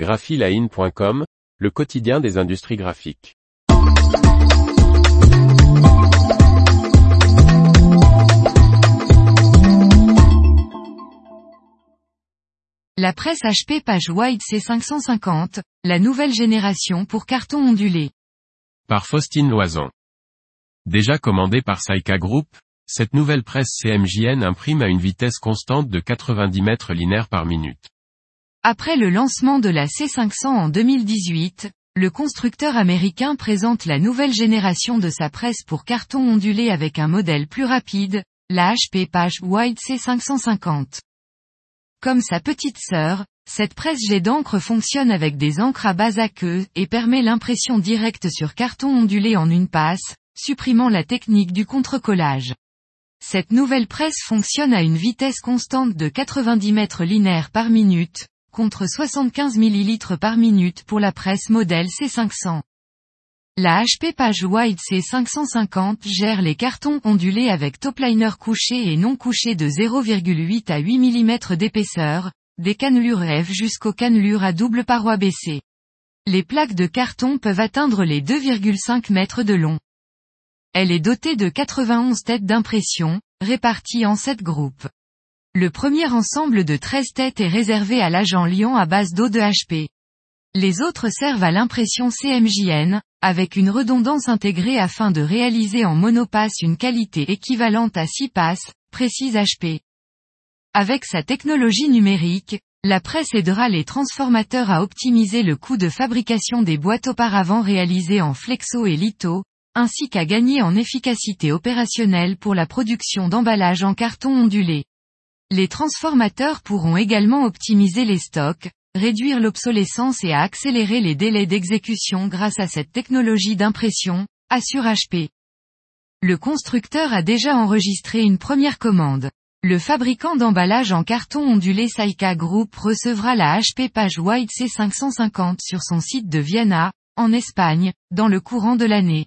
graphiline.com, le quotidien des industries graphiques. La presse HP Page Wide C550, la nouvelle génération pour carton ondulé. Par Faustine Loison. Déjà commandée par Saika Group, cette nouvelle presse CMJN imprime à une vitesse constante de 90 mètres linéaires par minute. Après le lancement de la C500 en 2018, le constructeur américain présente la nouvelle génération de sa presse pour carton ondulé avec un modèle plus rapide, la HP Page Wide C550. Comme sa petite sœur, cette presse jet d'encre fonctionne avec des encres à base aqueuse et permet l'impression directe sur carton ondulé en une passe, supprimant la technique du contre-collage. Cette nouvelle presse fonctionne à une vitesse constante de 90 mètres linéaires par minute, contre 75 ml par minute pour la presse modèle C500. La HP Page Wide C550 gère les cartons ondulés avec topliner couché et non couché de 0,8 à 8 mm d'épaisseur, des cannelures F jusqu'aux cannelures à double paroi baissée. Les plaques de carton peuvent atteindre les 2,5 mètres de long. Elle est dotée de 91 têtes d'impression, réparties en 7 groupes. Le premier ensemble de 13 têtes est réservé à l'agent Lyon à base d'eau de HP. Les autres servent à l'impression CMJN, avec une redondance intégrée afin de réaliser en monopasse une qualité équivalente à 6 passes, précise HP. Avec sa technologie numérique, la presse aidera les transformateurs à optimiser le coût de fabrication des boîtes auparavant réalisées en flexo et litho, ainsi qu'à gagner en efficacité opérationnelle pour la production d'emballages en carton ondulé. Les transformateurs pourront également optimiser les stocks, réduire l'obsolescence et accélérer les délais d'exécution grâce à cette technologie d'impression, assure HP. Le constructeur a déjà enregistré une première commande. Le fabricant d'emballage en carton ondulé Saika Group recevra la HP Page Wide C550 sur son site de Vienna, en Espagne, dans le courant de l'année.